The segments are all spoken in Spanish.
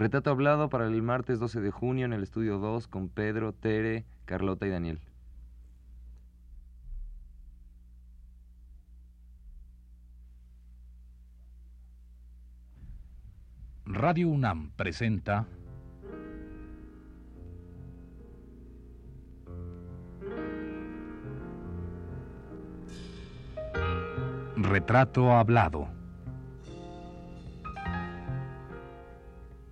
Retrato hablado para el martes 12 de junio en el estudio 2 con Pedro, Tere, Carlota y Daniel. Radio UNAM presenta Retrato hablado.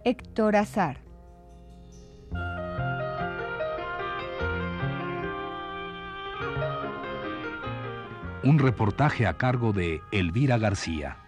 Héctor Azar. Un reportaje a cargo de Elvira García.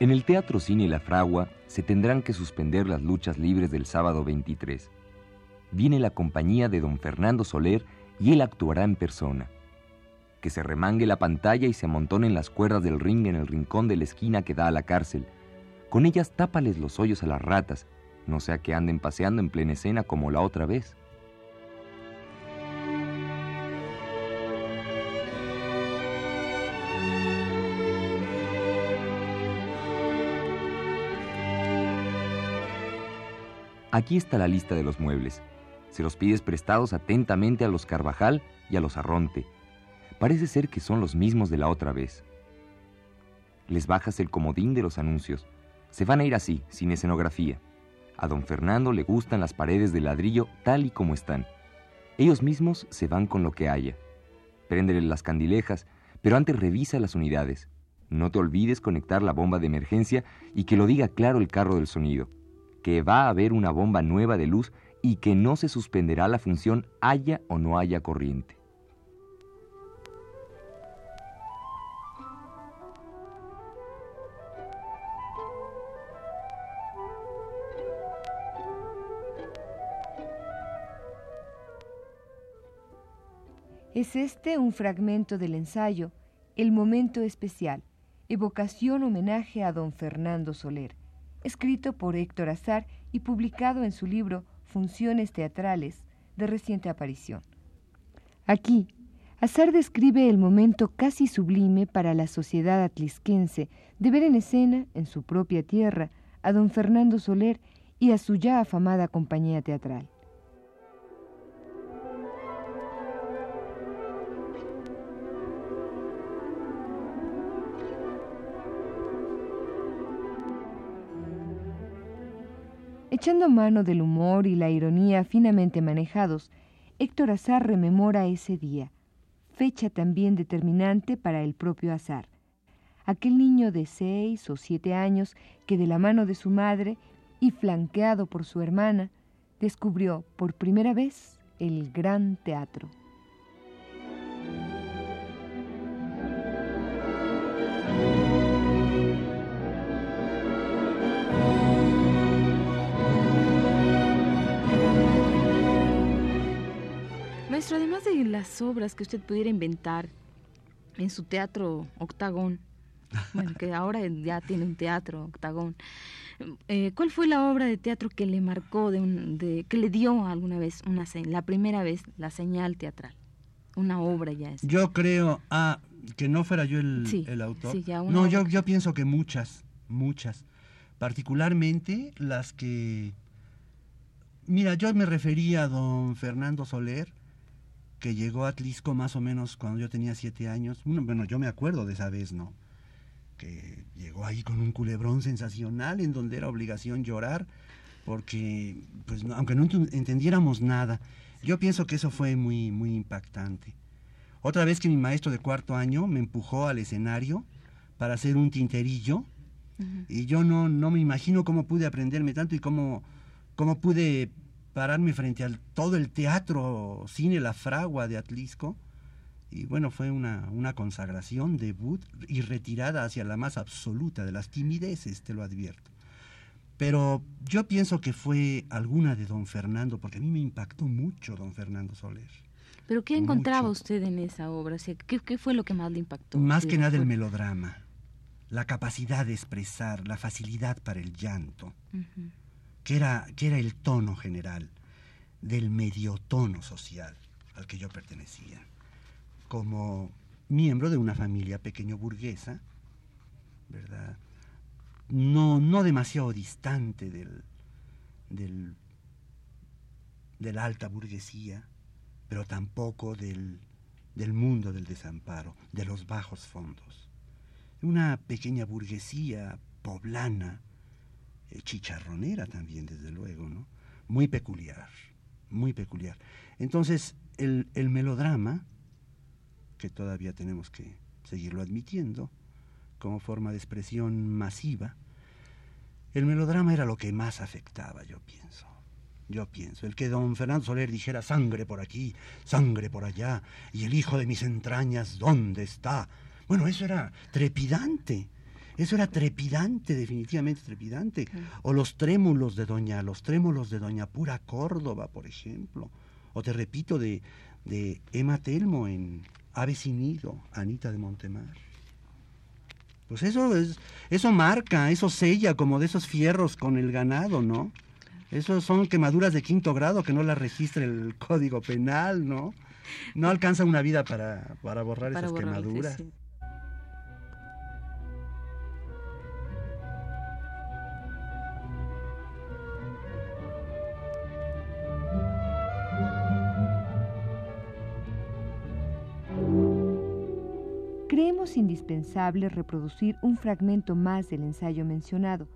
En el Teatro Cine La Fragua se tendrán que suspender las luchas libres del sábado 23. Viene la compañía de don Fernando Soler y él actuará en persona. Que se remangue la pantalla y se amontonen las cuerdas del ring en el rincón de la esquina que da a la cárcel. Con ellas tápales los hoyos a las ratas, no sea que anden paseando en plena escena como la otra vez. Aquí está la lista de los muebles. Se los pides prestados atentamente a los Carvajal y a los Arronte. Parece ser que son los mismos de la otra vez. Les bajas el comodín de los anuncios. Se van a ir así, sin escenografía. A don Fernando le gustan las paredes de ladrillo tal y como están. Ellos mismos se van con lo que haya. Préndele las candilejas, pero antes revisa las unidades. No te olvides conectar la bomba de emergencia y que lo diga claro el carro del sonido que va a haber una bomba nueva de luz y que no se suspenderá la función haya o no haya corriente. Es este un fragmento del ensayo, El Momento Especial, evocación homenaje a don Fernando Soler escrito por Héctor Azar y publicado en su libro Funciones Teatrales, de reciente aparición. Aquí, Azar describe el momento casi sublime para la sociedad atlisquense de ver en escena, en su propia tierra, a don Fernando Soler y a su ya afamada compañía teatral. Echando mano del humor y la ironía finamente manejados, Héctor Azar rememora ese día, fecha también determinante para el propio Azar. Aquel niño de seis o siete años que de la mano de su madre y flanqueado por su hermana, descubrió por primera vez el gran teatro. Además de las obras que usted pudiera inventar en su teatro Octagón, bueno, que ahora ya tiene un teatro Octagón, eh, ¿cuál fue la obra de teatro que le marcó, de, un, de que le dio alguna vez, una la primera vez, la señal teatral? Una obra ya es. Yo creo, ah, que no fuera yo el, el autor. no, yo, yo pienso que muchas, muchas. Particularmente las que... Mira, yo me refería a don Fernando Soler, que llegó a Atlisco más o menos cuando yo tenía siete años. Bueno, yo me acuerdo de esa vez, ¿no? Que llegó ahí con un culebrón sensacional en donde era obligación llorar, porque, pues, aunque no entendiéramos nada, yo pienso que eso fue muy, muy impactante. Otra vez que mi maestro de cuarto año me empujó al escenario para hacer un tinterillo Y yo no, no me imagino cómo pude aprenderme tanto y cómo, cómo pude pararme frente a todo el teatro, cine La Fragua de Atlisco. Y bueno, fue una, una consagración, debut y retirada hacia la más absoluta de las timideces, te lo advierto. Pero yo pienso que fue alguna de don Fernando, porque a mí me impactó mucho don Fernando Soler. ¿Pero qué encontraba usted en esa obra? ¿qué, fue lo que más le impactó? Más que nada el melodrama, la capacidad de expresar, la facilidad para el llanto, que, era, que era el tono general del medio tono social al que yo pertenecía. Como miembro de una familia pequeño burguesa, ¿verdad? no, no demasiado distante del, del, de la alta burguesía, pero tampoco del, del mundo del desamparo, de los bajos fondos. Una pequeña burguesía poblana, chicharronera también, desde luego, ¿no? Muy peculiar, muy peculiar. Entonces, el, el melodrama, que todavía tenemos que seguirlo admitiendo, como forma de expresión masiva, el melodrama era lo que más afectaba, yo pienso. Yo pienso, el que don Fernando Soler dijera sangre por aquí, sangre por allá, y el hijo de mis entrañas, ¿dónde está? Bueno, eso era trepidante. Eso era trepidante, definitivamente trepidante. O los trémulos de doña, los trémulos de doña Pura Córdoba, por ejemplo. O te repito, de, de Emma Telmo en Ave sin Anita de Montemar. Pues eso es, eso marca, eso sella como de esos fierros con el ganado, ¿no? Eso son quemaduras de quinto grado que no las registra el código penal, ¿no? No alcanza una vida para, para borrar esas quemaduras. Creemos indispensable reproducir un fragmento más del ensayo mencionado.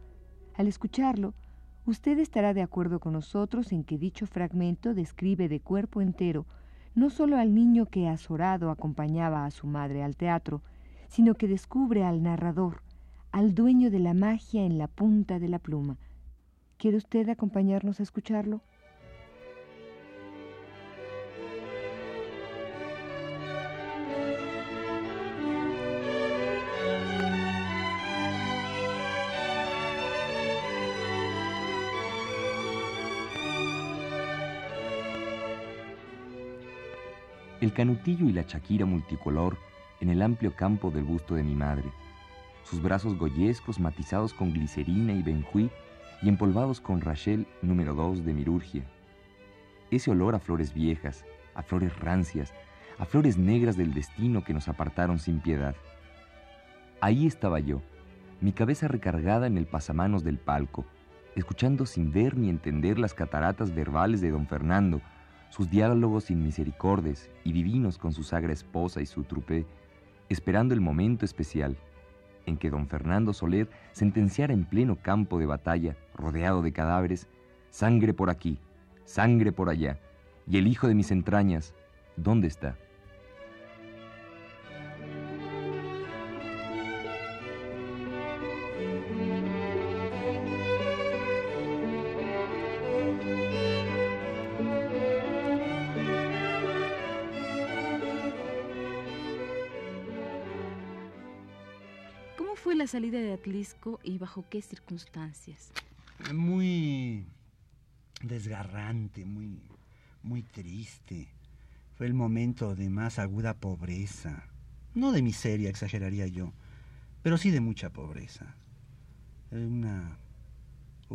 Al escucharlo, usted estará de acuerdo con nosotros en que dicho fragmento describe de cuerpo entero no solo al niño que azorado acompañaba a su madre al teatro, sino que descubre al narrador, al dueño de la magia en la punta de la pluma. ¿Quiere usted acompañarnos a escucharlo? El canutillo y la chaquira multicolor en el amplio campo del busto de mi madre, sus brazos goyescos matizados con glicerina y benjuí y empolvados con Rachel número 2 de Mirurgia. Ese olor a flores viejas, a flores rancias, a flores negras del destino que nos apartaron sin piedad. Ahí estaba yo, mi cabeza recargada en el pasamanos del palco, escuchando sin ver ni entender las cataratas verbales de don Fernando, sus diálogos sin misericordes y divinos con su sagra esposa y su trupe, esperando el momento especial en que don Fernando Soler sentenciara en pleno campo de batalla, rodeado de cadáveres, sangre por aquí, sangre por allá, y el hijo de mis entrañas, ¿dónde está? Atlisco y bajo qué circunstancias? Muy desgarrante, muy, muy triste. Fue el momento de más aguda pobreza. No de miseria, exageraría yo, pero sí de mucha pobreza. Una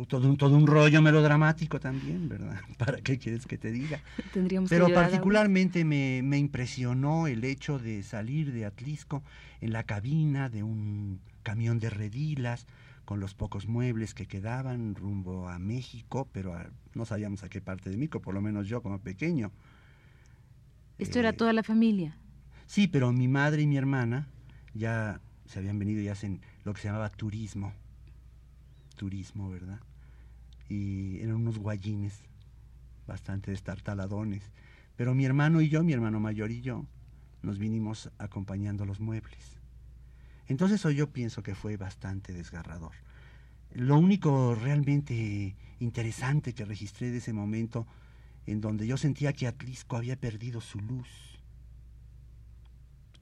todo un, todo un rollo melodramático también, ¿verdad? ¿Para qué quieres que te diga? Pero particularmente me, me, impresionó el hecho de salir de Atlisco en la cabina de un camión de redilas con los pocos muebles que quedaban rumbo a México, pero no sabíamos a qué parte de México, por lo menos yo como pequeño. ¿Esto era eh, toda la familia? Sí, pero mi madre y mi hermana ya se habían venido y hacen lo que se llamaba turismo turismo, ¿verdad? Y eran unos guayines bastante destartaladones. Pero mi hermano y yo, mi hermano mayor y yo, nos vinimos acompañando los muebles. Entonces yo pienso que fue bastante desgarrador. Lo único realmente interesante que registré de ese momento en donde yo sentía que Atlisco había perdido su luz,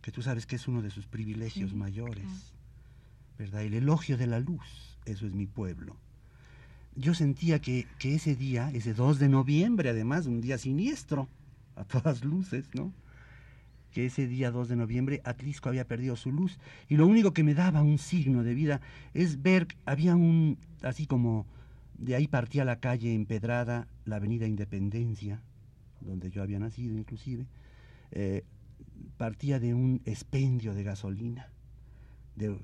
que tú sabes que es uno de sus privilegios mayores, ¿verdad? El elogio de la luz, eso es mi pueblo. Yo sentía que, que ese día, ese 2 de noviembre, además, un día siniestro, a todas luces, ¿no? Que ese día 2 de noviembre Atlisco había perdido su luz y lo único que me daba un signo de vida es ver, había un, así como de ahí partía la calle empedrada, la avenida Independencia, donde yo había nacido inclusive, eh, partía de un expendio de gasolina,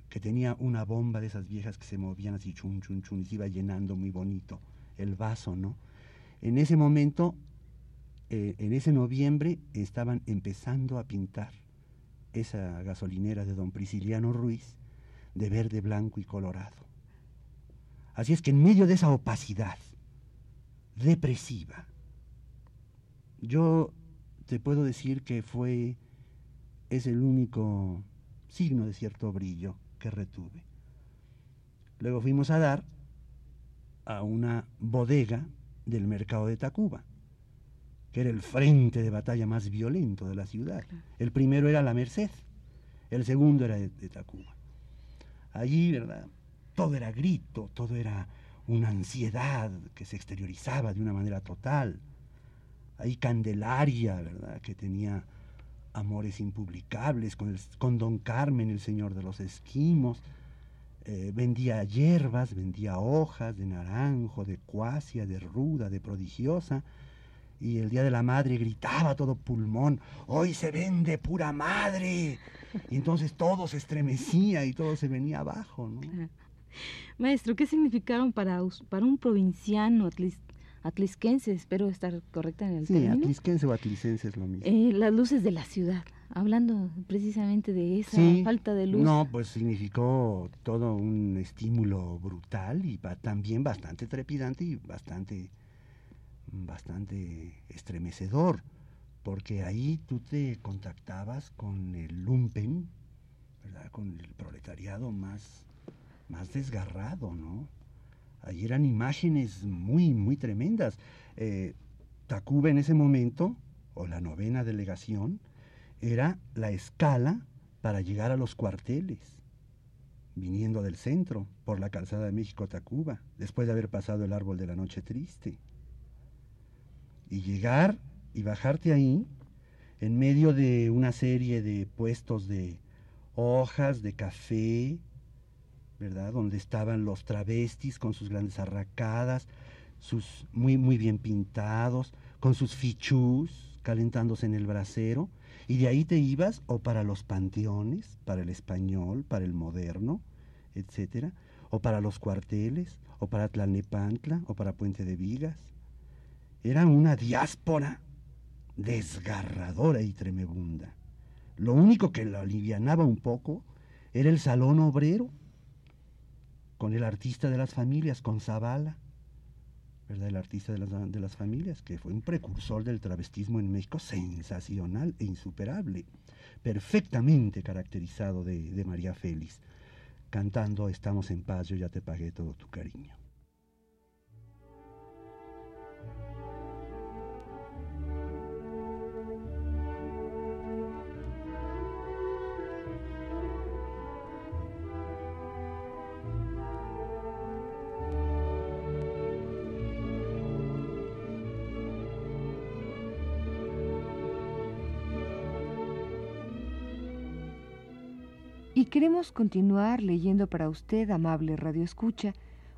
que tenía una bomba de esas viejas que se movían así chun, chun, chun, y se iba llenando muy bonito el vaso, ¿no? En ese momento eh, en ese noviembre estaban empezando a pintar esa gasolinera de don Prisciliano Ruiz de verde, blanco y colorado. Así es que en medio de esa opacidad depresiva, yo te puedo decir que fue, es el único signo de cierto brillo que retuve. Luego fuimos a dar a una bodega del mercado de Tacuba que era el frente de batalla más violento de la ciudad. El primero era la Merced, el segundo era de, Tacuba. Allí, ¿verdad? Todo era grito, todo era una ansiedad que se exteriorizaba de una manera total. Ahí Candelaria, ¿verdad? Que tenía amores impublicables con, con don Carmen, el señor de los esquimos. Eh, vendía hierbas, vendía hojas de naranjo, de cuasia, de ruda, de prodigiosa y el Día de la Madre gritaba todo pulmón, hoy se vende pura madre. Y entonces todo se estremecía y todo se venía abajo. ¿no? Maestro, ¿qué significaron para, para un provinciano atlisquense? Espero estar correcta en el sí, atlisquense o atlicense es lo mismo. Eh, las luces de la ciudad, hablando precisamente de esa falta de luz. No, pues significó todo un estímulo brutal y también bastante trepidante y bastante bastante estremecedor, porque ahí tú te contactabas con el lumpen, ¿verdad? con el proletariado más, más desgarrado, ¿no? Ahí eran imágenes muy, muy tremendas. Eh, Tacuba en ese momento, o la novena delegación, era la escala para llegar a los cuarteles, viniendo del centro, por la calzada de México-Tacuba, después de haber pasado el árbol de la noche triste y llegar y bajarte ahí en medio de una serie de puestos de hojas, de café, ¿verdad? Donde estaban los travestis con sus grandes arracadas, sus muy, muy bien pintados, con sus fichús calentándose en el brasero, y de ahí te ibas o para los panteones, para el español, para el moderno, etcétera, o para los cuarteles, o para Tlalnepantla, o para Puente de Vigas era una diáspora desgarradora y tremebunda. Lo único que lo alivianaba un poco era el salón obrero, con el artista de las familias, con Zavala, ¿verdad? El artista de las, de las familias, que fue un precursor del travestismo en México, sensacional e insuperable, perfectamente caracterizado de, de María Félix, cantando Estamos en paz, yo ya te pagué todo tu cariño. Y queremos continuar leyendo para usted, amable Radio Escucha,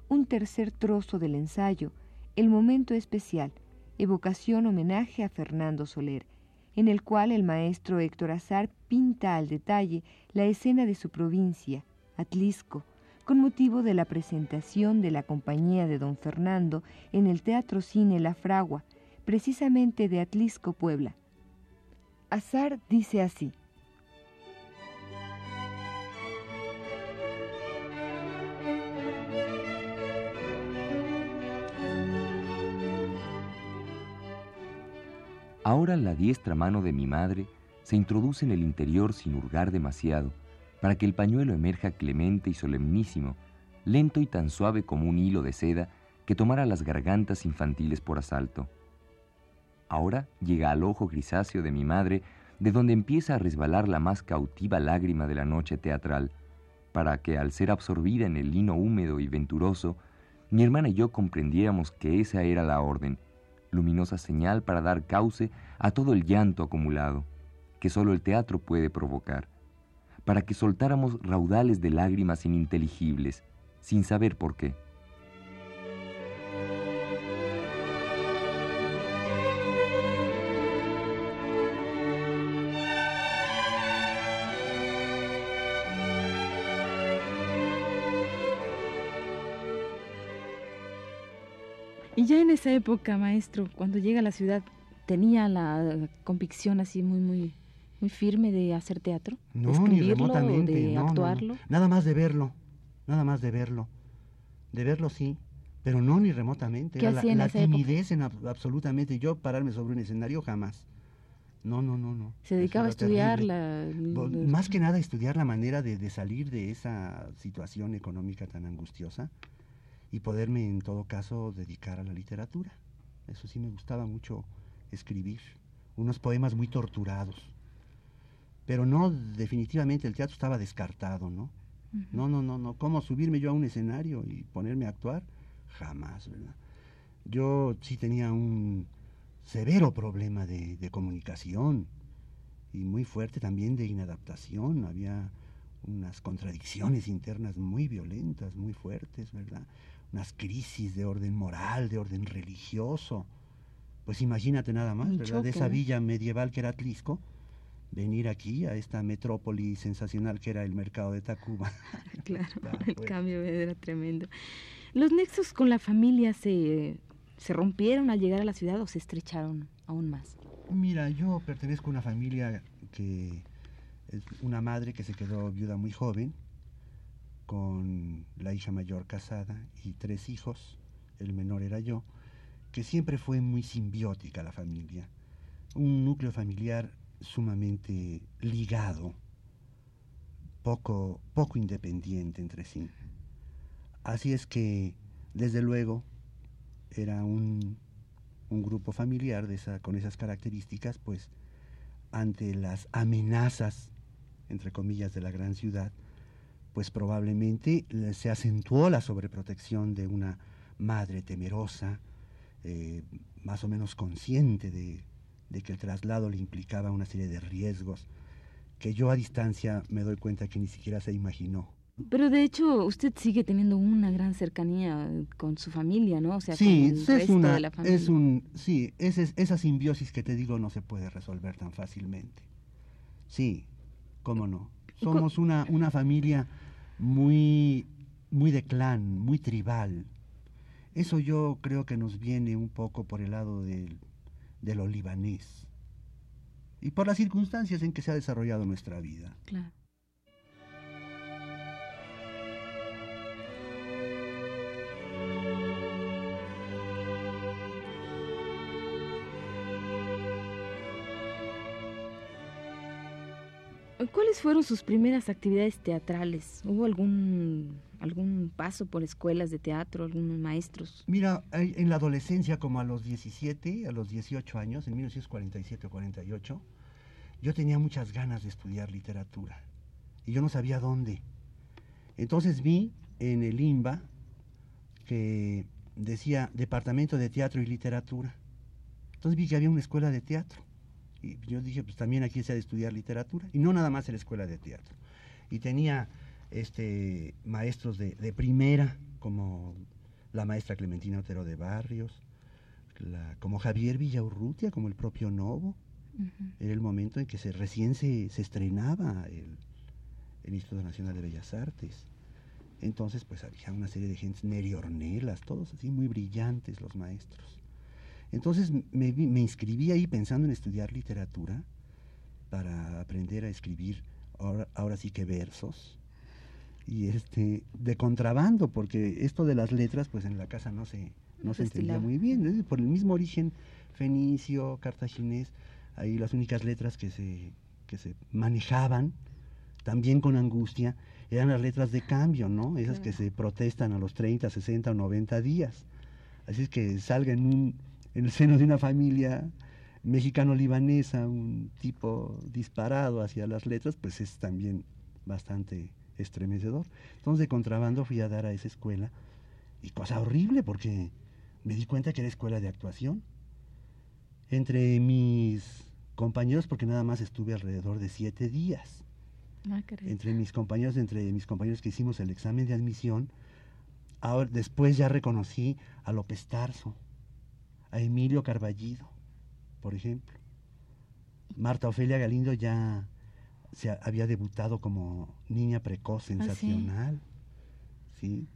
un tercer trozo del ensayo, El Momento Especial, evocación homenaje a Fernando Soler, en el cual el maestro Héctor Azar pinta al detalle la escena de su provincia, Atlisco, con motivo de la presentación de la compañía de don Fernando en el Teatro Cine La Fragua, precisamente de Atlisco, Puebla. Azar dice así. Ahora la diestra mano de mi madre se introduce en el interior sin hurgar demasiado, para que el pañuelo emerja clemente y solemnísimo, lento y tan suave como un hilo de seda que tomara las gargantas infantiles por asalto. Ahora llega al ojo grisáceo de mi madre, de donde empieza a resbalar la más cautiva lágrima de la noche teatral, para que al ser absorbida en el lino húmedo y venturoso, mi hermana y yo comprendiéramos que esa era la orden, luminosa señal para dar cauce a todo el llanto acumulado, que solo el teatro puede provocar, para que soltáramos raudales de lágrimas ininteligibles, sin saber por qué. Esa época, maestro, cuando llega a la ciudad, ¿tenía la convicción así muy, muy, muy firme de hacer teatro? No, ¿De escribirlo, de actuarlo? Nada más de verlo, nada más de verlo. De verlo sí, pero no ni remotamente. ¿Qué la, en timidez en absolutamente. Yo pararme sobre un escenario jamás. No, no, no, no. Se dedicaba a estudiar la, Más que nada a estudiar la manera de, de salir de esa situación económica tan angustiosa y poderme en todo caso dedicar a la literatura. Eso sí me gustaba mucho escribir, unos poemas muy torturados. Pero no, definitivamente el teatro estaba descartado, ¿no? No, no, no, no. ¿Cómo subirme yo a un escenario y ponerme a actuar? Jamás, ¿verdad? Yo sí tenía un severo problema de, de comunicación y muy fuerte también de inadaptación. Había unas contradicciones internas muy violentas, muy fuertes, ¿verdad? Unas crisis de orden moral, de orden religioso. Pues imagínate nada más, ¿verdad? De esa villa medieval que era Tlisco, venir aquí a esta metrópoli sensacional que era el mercado de Tacuba. claro, el pues. cambio era tremendo. ¿Los nexos con la familia se, se rompieron al llegar a la ciudad o se estrecharon aún más? Mira, yo pertenezco a una familia que es una madre que se quedó viuda muy joven, con la hija mayor casada y tres hijos, el menor era yo, que siempre fue muy simbiótica la familia, un núcleo familiar sumamente ligado, poco, poco independiente entre sí. Así es que, desde luego, era un, un grupo familiar con esas características, pues ante las amenazas, entre comillas, de la gran ciudad, pues probablemente se acentuó la sobreprotección de una madre temerosa, eh, más o menos consciente de, que el traslado le implicaba una serie de riesgos que yo a distancia me doy cuenta que ni siquiera se imaginó. Pero de hecho usted sigue teniendo una gran cercanía con su familia, ¿no? O sea, sí, con el es una, de la familia. Es un, sí, esa simbiosis que te digo no se puede resolver tan fácilmente. Sí, cómo no. Somos una, una familia muy, muy de clan, muy tribal. Eso yo creo que nos viene un poco por el lado del, de lo libanés y por las circunstancias en que se ha desarrollado nuestra vida. Claro. ¿Cuáles fueron sus primeras actividades teatrales? ¿Hubo algún, algún paso por escuelas de teatro, algunos maestros? Mira, en la adolescencia, como a los 17, a los 18 años, en 1947 o 48, yo tenía muchas ganas de estudiar literatura y yo no sabía dónde. Entonces vi en el IMBA que decía Departamento de Teatro y Literatura. Entonces vi que había una escuela de teatro. Y yo dije, pues también aquí se ha de estudiar literatura, y no nada más en la escuela de teatro. Y tenía este, maestros de, primera, como la maestra Clementina Otero de Barrios, como Javier Villaurrutia, como el propio Novo. Era el momento en que se, recién se, se estrenaba el, el, Instituto Nacional de Bellas Artes. Entonces, pues había una serie de gentes, Neri Ornelas, todos así muy brillantes los maestros. Entonces me, inscribí ahí pensando en estudiar literatura para aprender a escribir ahora, sí que versos y este de contrabando porque esto de las letras pues en la casa no se no se entendía muy bien por el mismo origen fenicio cartaginés ahí las únicas letras que se que se manejaban también con angustia, eran las letras de cambio, ¿no? Esas que se protestan a los 30, 60 o 90 días. Así es que salga en, un, en el seno de una familia mexicano-libanesa un tipo disparado hacia las letras, pues es también bastante estremecedor. Entonces de contrabando fui a dar a esa escuela y cosa horrible porque me di cuenta que era escuela de actuación. Entre mis compañeros, porque nada más estuve alrededor de siete días. Ah, entre mis compañeros, entre mis compañeros que hicimos el examen de admisión, ahora, después ya reconocí a López Tarso, a Emilio Carballido, por ejemplo. Marta Ofelia Galindo ya se había debutado como niña precoz ah, sensacional, ¿sí?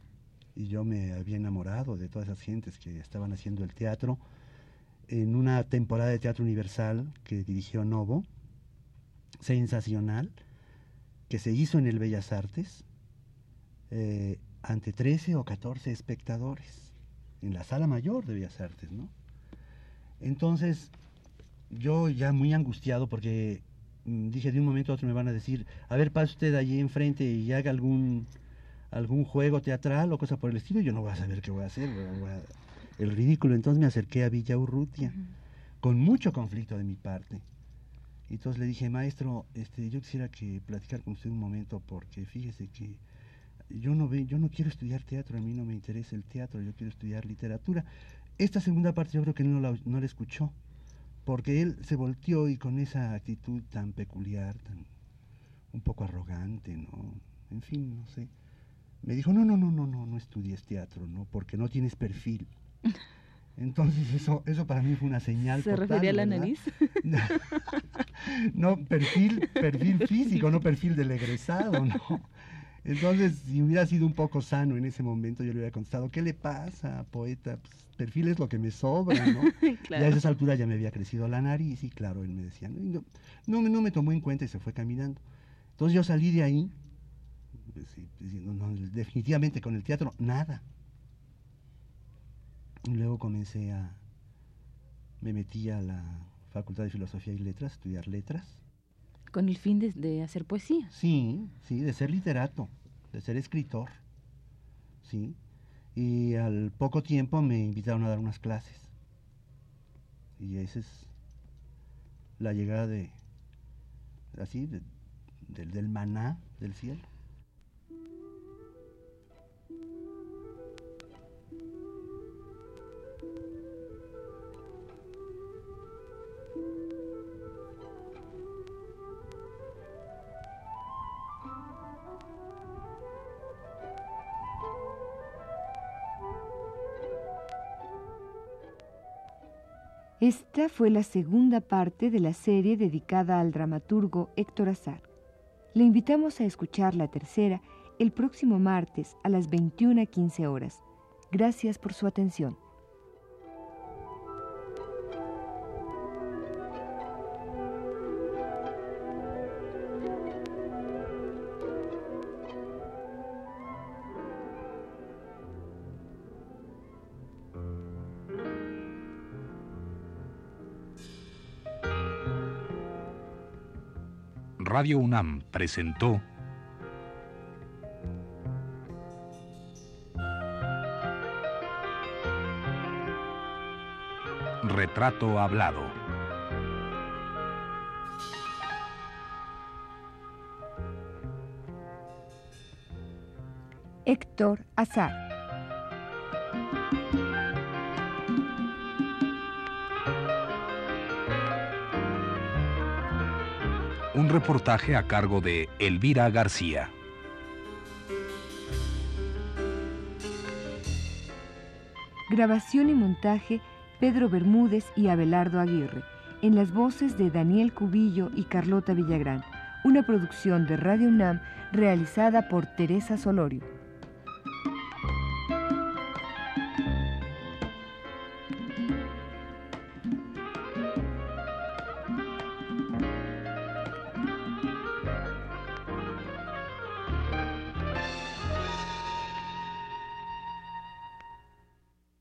Y yo me había enamorado de todas esas gentes que estaban haciendo el teatro en una temporada de Teatro Universal que dirigió Novo, sensacional, que se hizo en el Bellas Artes, eh, ante 13 o 14 espectadores, en la sala mayor de Bellas Artes, ¿no? Entonces, yo ya muy angustiado porque mm, dije de un momento a otro me van a decir, a ver, pase usted allí enfrente y haga algún algún juego teatral o cosa por el estilo, yo no voy a saber qué voy a hacer, el ridículo. Entonces me acerqué a Villa Urrutia, con mucho conflicto de mi parte. Y entonces le dije, maestro, este, yo quisiera que platicar con usted un momento, porque fíjese que yo no, ve, yo no quiero estudiar teatro, a mí no me interesa el teatro, yo quiero estudiar literatura. Esta segunda parte yo creo que no la, no la escuchó porque él se volteó y con esa actitud tan peculiar, tan un poco arrogante, ¿no? En fin, no sé. Me dijo, no, no, no, no, no, no estudies teatro, ¿no? Porque no tienes perfil. Entonces eso, eso para mí fue una señal. ¿Se refería a la nariz? no, perfil, perfil físico, no perfil del egresado, ¿no? Entonces, si hubiera sido un poco sano en ese momento, yo le hubiera contestado, ¿qué le pasa, poeta? Pues, perfil es lo que me sobra, ¿no? Y a esa altura ya me había crecido la nariz y claro, él me decía, no, no, no me tomó en cuenta y se fue caminando. Entonces yo salí de ahí, pues, definitivamente con el teatro, nada. Y luego comencé a, me metí a la Facultad de Filosofía y Letras, a estudiar letras con el fin de, hacer poesía. Sí, sí, de ser literato, de ser escritor. Sí. Y al poco tiempo me invitaron a dar unas clases. Y esa es la llegada de, así, del maná del cielo. Esta fue la segunda parte de la serie dedicada al dramaturgo Héctor Azar. Le invitamos a escuchar la tercera el próximo martes a las 21.15 horas. Gracias por su atención. Radio UNAM presentó Retrato Hablado. Héctor Azar. Un reportaje a cargo de Elvira García. Grabación y montaje Pedro Bermúdez y Abelardo Aguirre, en las voces de Daniel Cubillo y Carlota Villagrán, una producción de Radio UNAM realizada por Teresa Solorio.